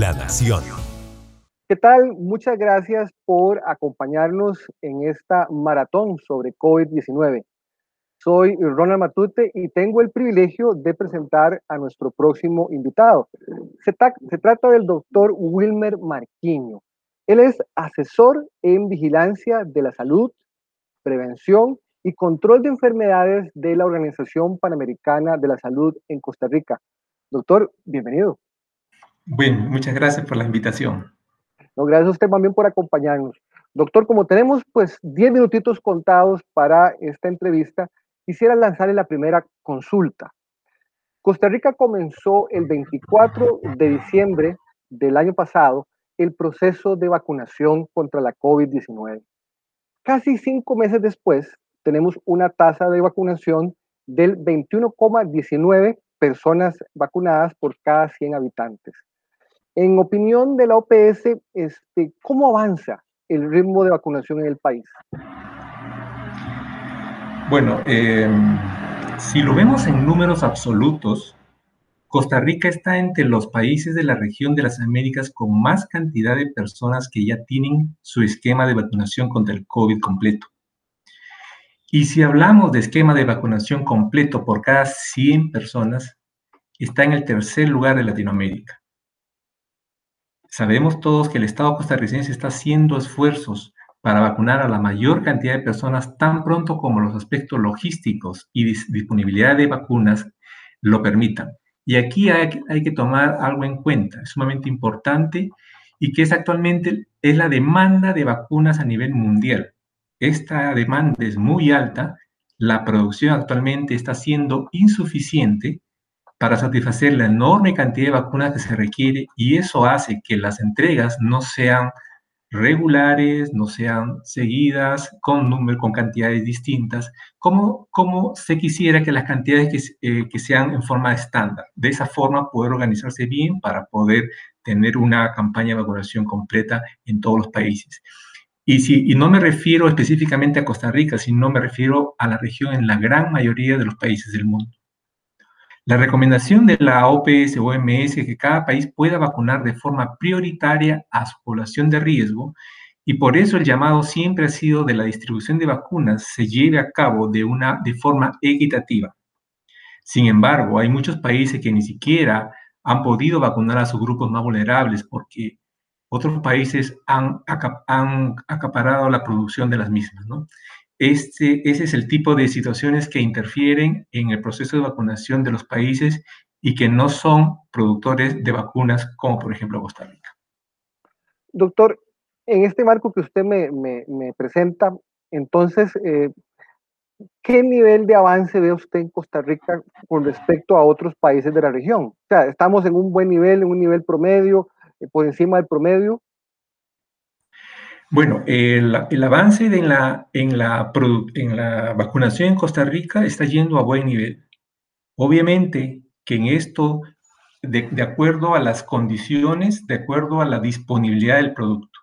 La Nación. ¿Qué tal? Muchas gracias por acompañarnos en esta maratón sobre COVID-19. Soy Ronald Matute y tengo el privilegio de presentar a nuestro próximo invitado. Se, se trata del doctor Wilmer Marquiño. Él es asesor en vigilancia de la salud, prevención y control de enfermedades de la Organización Panamericana de la Salud en Costa Rica. Doctor, bienvenido. Bueno, muchas gracias por la invitación. Gracias a usted también por acompañarnos. Doctor, como tenemos pues 10 minutitos contados para esta entrevista, quisiera lanzarle la primera consulta. Costa Rica comenzó el 24 de diciembre del año pasado el proceso de vacunación contra la COVID-19. Casi cinco meses después, tenemos una tasa de vacunación del 21,19 personas vacunadas por cada 100 habitantes. En opinión de la OPS, este, ¿cómo avanza el ritmo de vacunación en el país? Bueno, em, si lo vemos en números absolutos, Costa Rica está entre los países de la región de las Américas con más cantidad de personas que ya tienen su esquema de vacunación contra el COVID completo. Y si hablamos de esquema de vacunación completo por cada 100 personas, está en el tercer lugar de Latinoamérica. Sabemos todos que el Estado costarricense está haciendo esfuerzos para vacunar a la mayor cantidad de personas tan pronto como los aspectos logísticos y disponibilidad de vacunas lo permitan. Y aquí hay, que tomar algo en cuenta, sumamente importante y que es actualmente es la demanda de vacunas a nivel mundial. Esta demanda es muy alta, la producción actualmente está siendo insuficiente para satisfacer la enorme cantidad de vacunas que se requiere y eso hace que las entregas no sean regulares, no sean seguidas con número, con cantidades distintas, como, se quisiera que las cantidades que, eh, que sean en forma estándar. De esa forma poder organizarse bien para poder tener una campaña de vacunación completa en todos los países. Y, y no me refiero específicamente a Costa Rica, sino me refiero a la región en la gran mayoría de los países del mundo. La recomendación de la OPS o OMS es que cada país pueda vacunar de forma prioritaria a su población de riesgo y por eso el llamado siempre ha sido de la distribución de vacunas se lleve a cabo de, una, de forma equitativa. Sin embargo, hay muchos países que ni siquiera han podido vacunar a sus grupos más vulnerables porque otros países han, han acaparado la producción de las mismas. ¿no? Este, ese es el tipo de situaciones que interfieren en el proceso de vacunación de los países y que no son productores de vacunas, como por ejemplo Costa Rica. Doctor, en este marco que usted me, presenta, entonces, eh, ¿qué nivel de avance ve usted en Costa Rica con respecto a otros países de la región? O sea, ¿estamos en un buen nivel, en un nivel promedio, eh, por encima del promedio? Bueno, el, avance en, la, en, la, en la vacunación en Costa Rica está yendo a buen nivel. Obviamente que en esto, de, acuerdo a las condiciones, de acuerdo a la disponibilidad del producto.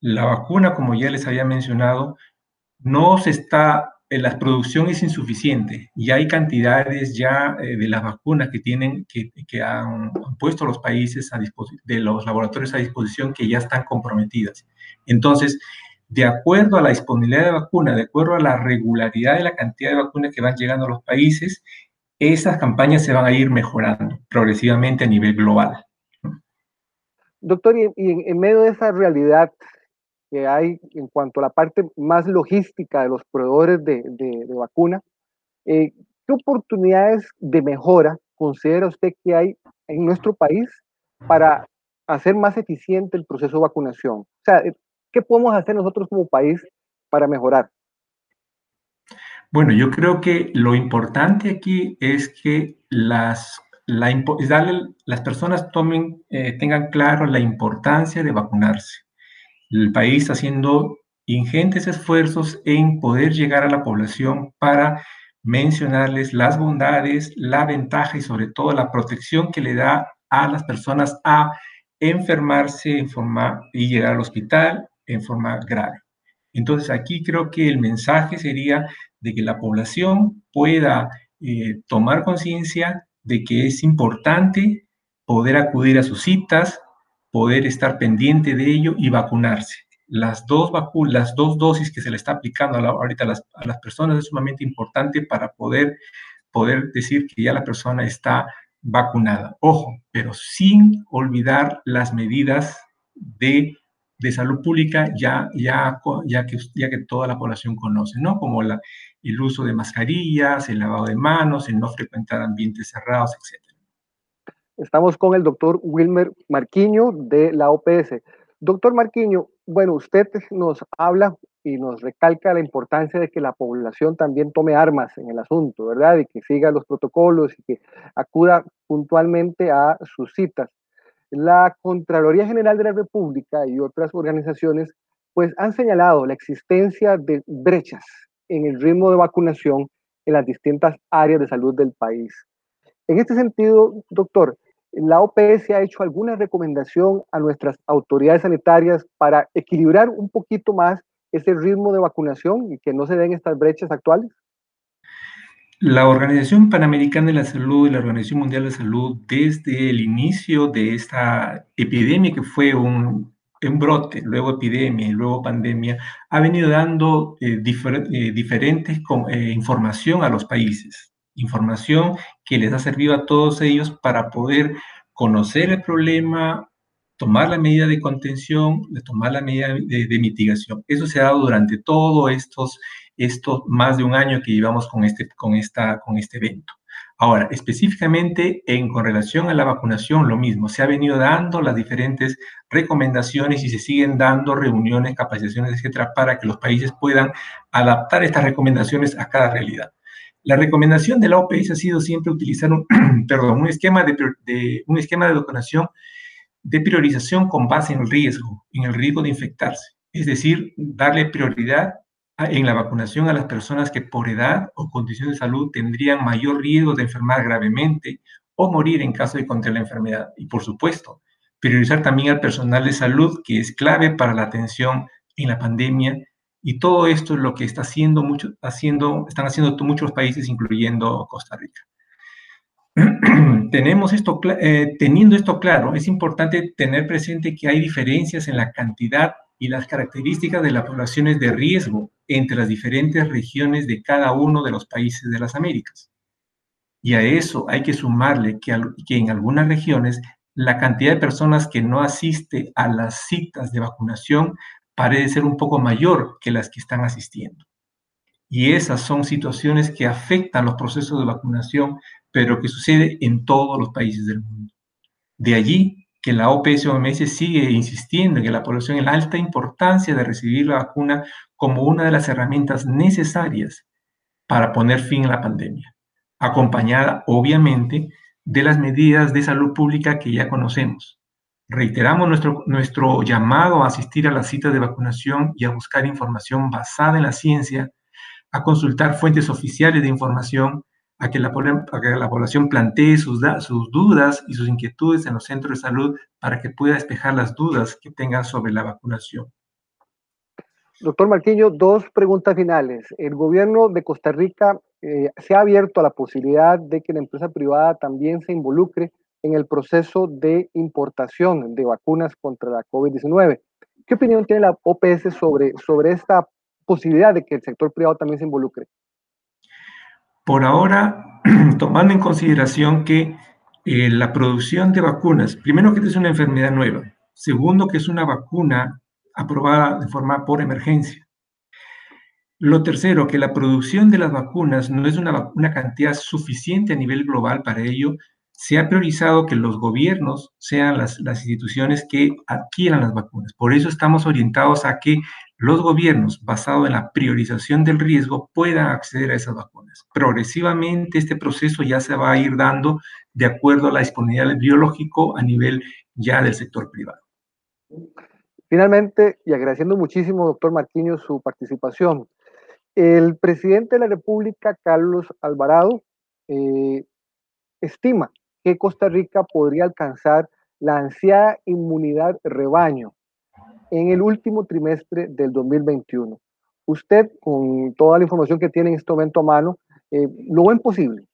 La vacuna, como ya les había mencionado, no se está la producción es insuficiente y hay cantidades ya eh, de las vacunas que tienen, que, que han, puesto los países a de los laboratorios a disposición que ya están comprometidas. Entonces, de acuerdo a la disponibilidad de vacuna, de acuerdo a la regularidad de la cantidad de vacunas que van llegando a los países, esas campañas se van a ir mejorando progresivamente a nivel global. Doctor, y en medio de esa realidad que hay en cuanto a la parte más logística de los proveedores de, de, vacuna, eh, ¿qué oportunidades de mejora considera usted que hay en nuestro país para hacer más eficiente el proceso de vacunación? Eh, ¿qué podemos hacer nosotros como país para mejorar? Bueno, yo creo que lo importante aquí es que las, la, darle, las personas tomen, eh, tengan claro la importancia de vacunarse el país haciendo ingentes esfuerzos en poder llegar a la población para mencionarles las bondades, la ventaja y sobre todo la protección que le da a las personas a enfermarse en forma y llegar al hospital en forma grave. Entonces aquí creo que el mensaje sería de que la población pueda eh, tomar conciencia de que es importante poder acudir a sus citas, poder estar pendiente de ello y vacunarse. Las dos, las dos dosis que se le está aplicando ahorita a las, a las personas es sumamente importante para poder, poder decir que ya la persona está vacunada. Ojo, pero sin olvidar las medidas de, de salud pública ya, ya, ya, que, ya que toda la población conoce, ¿no? Como el uso de mascarillas, el lavado de manos, el no frecuentar ambientes cerrados, etc. Estamos con el doctor Wilmer Marquiño de la OPS. Doctor Marquiño, bueno, usted nos habla y nos recalca la importancia de que la población también tome armas en el asunto, ¿verdad? Y que siga los protocolos y que acuda puntualmente a sus citas. La Contraloría General de la República y otras organizaciones pues han señalado la existencia de brechas en el ritmo de vacunación en las distintas áreas de salud del país. En este sentido, doctor, la OPS ha hecho alguna recomendación a nuestras autoridades sanitarias para equilibrar un poquito más ese ritmo de vacunación y que no se den estas brechas actuales? La Organización Panamericana de la Salud y la Organización Mundial de Salud, desde el inicio de esta epidemia, que fue un, brote, luego epidemia y luego pandemia, ha venido dando eh, eh, diferentes eh, información a los países información que les ha servido a todos ellos para poder conocer el problema, tomar la medida de contención, tomar la medida de, mitigación. Eso se ha dado durante todos estos, estos más de un año que llevamos con este, con esta, con este evento. Ahora, específicamente en con relación a la vacunación, lo mismo, se ha venido dando las diferentes recomendaciones y se siguen dando reuniones, capacitaciones, etcétera, para que los países puedan adaptar estas recomendaciones a cada realidad. La recomendación de la OPS ha sido siempre utilizar un, perdón, un, esquema de, un esquema de vacunación de priorización con base en el riesgo, en el riesgo de infectarse. Es decir, darle prioridad en la vacunación a las personas que por edad o condición de salud tendrían mayor riesgo de enfermar gravemente o morir en caso de contraer la enfermedad. Y por supuesto, priorizar también al personal de salud, que es clave para la atención en la pandemia y todo esto es lo que está haciendo mucho, haciendo, están haciendo muchos países, incluyendo Costa Rica. Tenemos esto, eh, teniendo esto claro, es importante tener presente que hay diferencias en la cantidad y las características de las poblaciones de riesgo entre las diferentes regiones de cada uno de los países de las Américas. Y a eso hay que sumarle que, en algunas regiones la cantidad de personas que no asiste a las citas de vacunación parece ser un poco mayor que las que están asistiendo. Y esas son situaciones que afectan los procesos de vacunación, pero que sucede en todos los países del mundo. De allí que la OPS-OMS sigue insistiendo en que la población en la alta importancia de recibir la vacuna como una de las herramientas necesarias para poner fin a la pandemia, acompañada obviamente de las medidas de salud pública que ya conocemos, Reiteramos nuestro, nuestro llamado a asistir a las citas de vacunación y a buscar información basada en la ciencia, a consultar fuentes oficiales de información, a que la, población plantee sus, dudas y sus inquietudes en los centros de salud para que pueda despejar las dudas que tengan sobre la vacunación. Doctor Marquiño, dos preguntas finales. El gobierno de Costa Rica eh, se ha abierto a la posibilidad de que la empresa privada también se involucre en el proceso de importación de vacunas contra la COVID-19. ¿Qué opinión tiene la OPS sobre, sobre esta posibilidad de que el sector privado también se involucre? Por ahora, tomando en consideración que eh, la producción de vacunas, primero que es una enfermedad nueva, segundo que es una vacuna aprobada de forma por emergencia. Lo tercero, que la producción de las vacunas no es una, una cantidad suficiente a nivel global para ello, se ha priorizado que los gobiernos sean las, instituciones que adquieran las vacunas. Por eso estamos orientados a que los gobiernos, basado en la priorización del riesgo, puedan acceder a esas vacunas. Progresivamente este proceso ya se va a ir dando de acuerdo a la disponibilidad biológico a nivel ya del sector privado. Finalmente, y agradeciendo muchísimo, doctor Marquinhos, su participación, el presidente de la República, Carlos Alvarado, eh, estima que Costa Rica podría alcanzar la ansiada inmunidad rebaño en el último trimestre del 2021. Usted, con toda la información que tiene en este momento a mano, eh, ¿lo ven posible?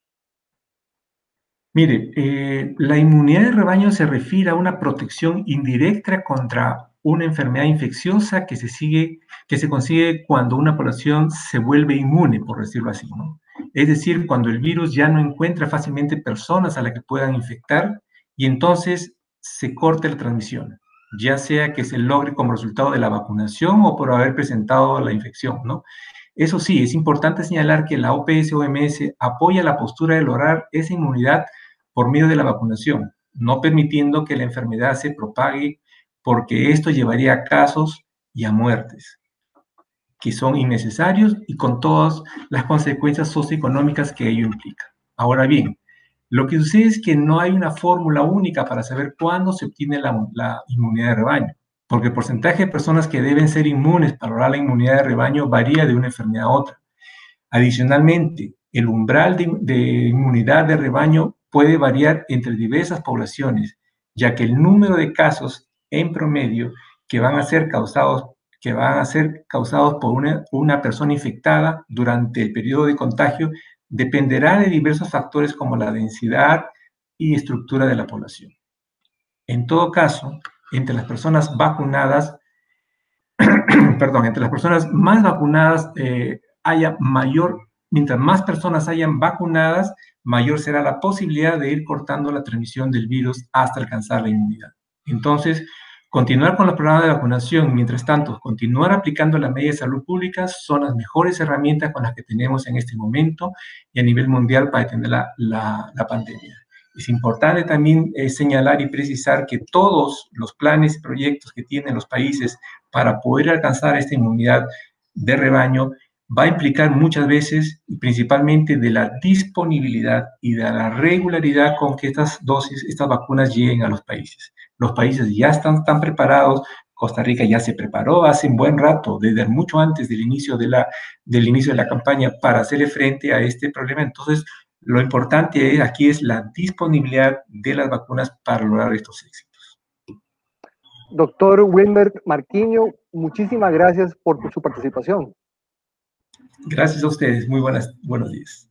Mire, eh, la inmunidad de rebaño se refiere a una protección indirecta contra una enfermedad infecciosa que se, sigue, que se consigue cuando una población se vuelve inmune, por decirlo así. ¿no? Es decir, cuando el virus ya no encuentra fácilmente personas a las que puedan infectar y entonces se corte la transmisión, ya sea que se logre como resultado de la vacunación o por haber presentado la infección. ¿no? Eso sí, es importante señalar que la OPS-OMS apoya la postura de lograr esa inmunidad por medio de la vacunación, no permitiendo que la enfermedad se propague porque esto llevaría a casos y a muertes que son innecesarios y con todas las consecuencias socioeconómicas que ello implica. Ahora bien, lo que sucede es que no hay una fórmula única para saber cuándo se obtiene la, inmunidad de rebaño, porque el porcentaje de personas que deben ser inmunes para lograr la inmunidad de rebaño varía de una enfermedad a otra. Adicionalmente, el umbral de, de inmunidad de rebaño puede variar entre diversas poblaciones, ya que el número de casos en promedio que van a ser causados, que van a ser causados por una, una persona infectada durante el periodo de contagio dependerá de diversos factores como la densidad y estructura de la población. En todo caso, entre las personas vacunadas, perdón, entre las personas más vacunadas eh, haya mayor, mientras más personas hayan vacunadas, mayor será la posibilidad de ir cortando la transmisión del virus hasta alcanzar la inmunidad. Entonces, continuar con los programas de vacunación, mientras tanto, continuar aplicando las medidas de salud pública son las mejores herramientas con las que tenemos en este momento y a nivel mundial para detener la, pandemia. Es importante también eh, señalar y precisar que todos los planes y proyectos que tienen los países para poder alcanzar esta inmunidad de rebaño va a implicar muchas veces, y principalmente, de la disponibilidad y de la regularidad con que estas dosis, estas vacunas lleguen a los países. Los países ya están tan preparados, Costa Rica ya se preparó hace un buen rato, desde mucho antes del inicio de la, del inicio de la campaña, para hacerle frente a este problema. Entonces, lo importante aquí es la disponibilidad de las vacunas para lograr estos éxitos. Doctor Wilmer Marquiño, muchísimas gracias por su participación. Gracias a ustedes. Muy buenas, buenos días.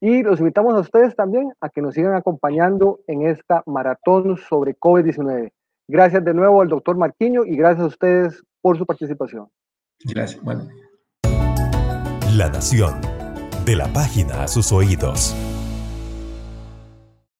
Y los invitamos a ustedes también a que nos sigan acompañando en esta maratón sobre COVID-19. Gracias de nuevo al doctor Marquiño y gracias a ustedes por su participación. Gracias. Bueno. La Nación. De la página a sus oídos.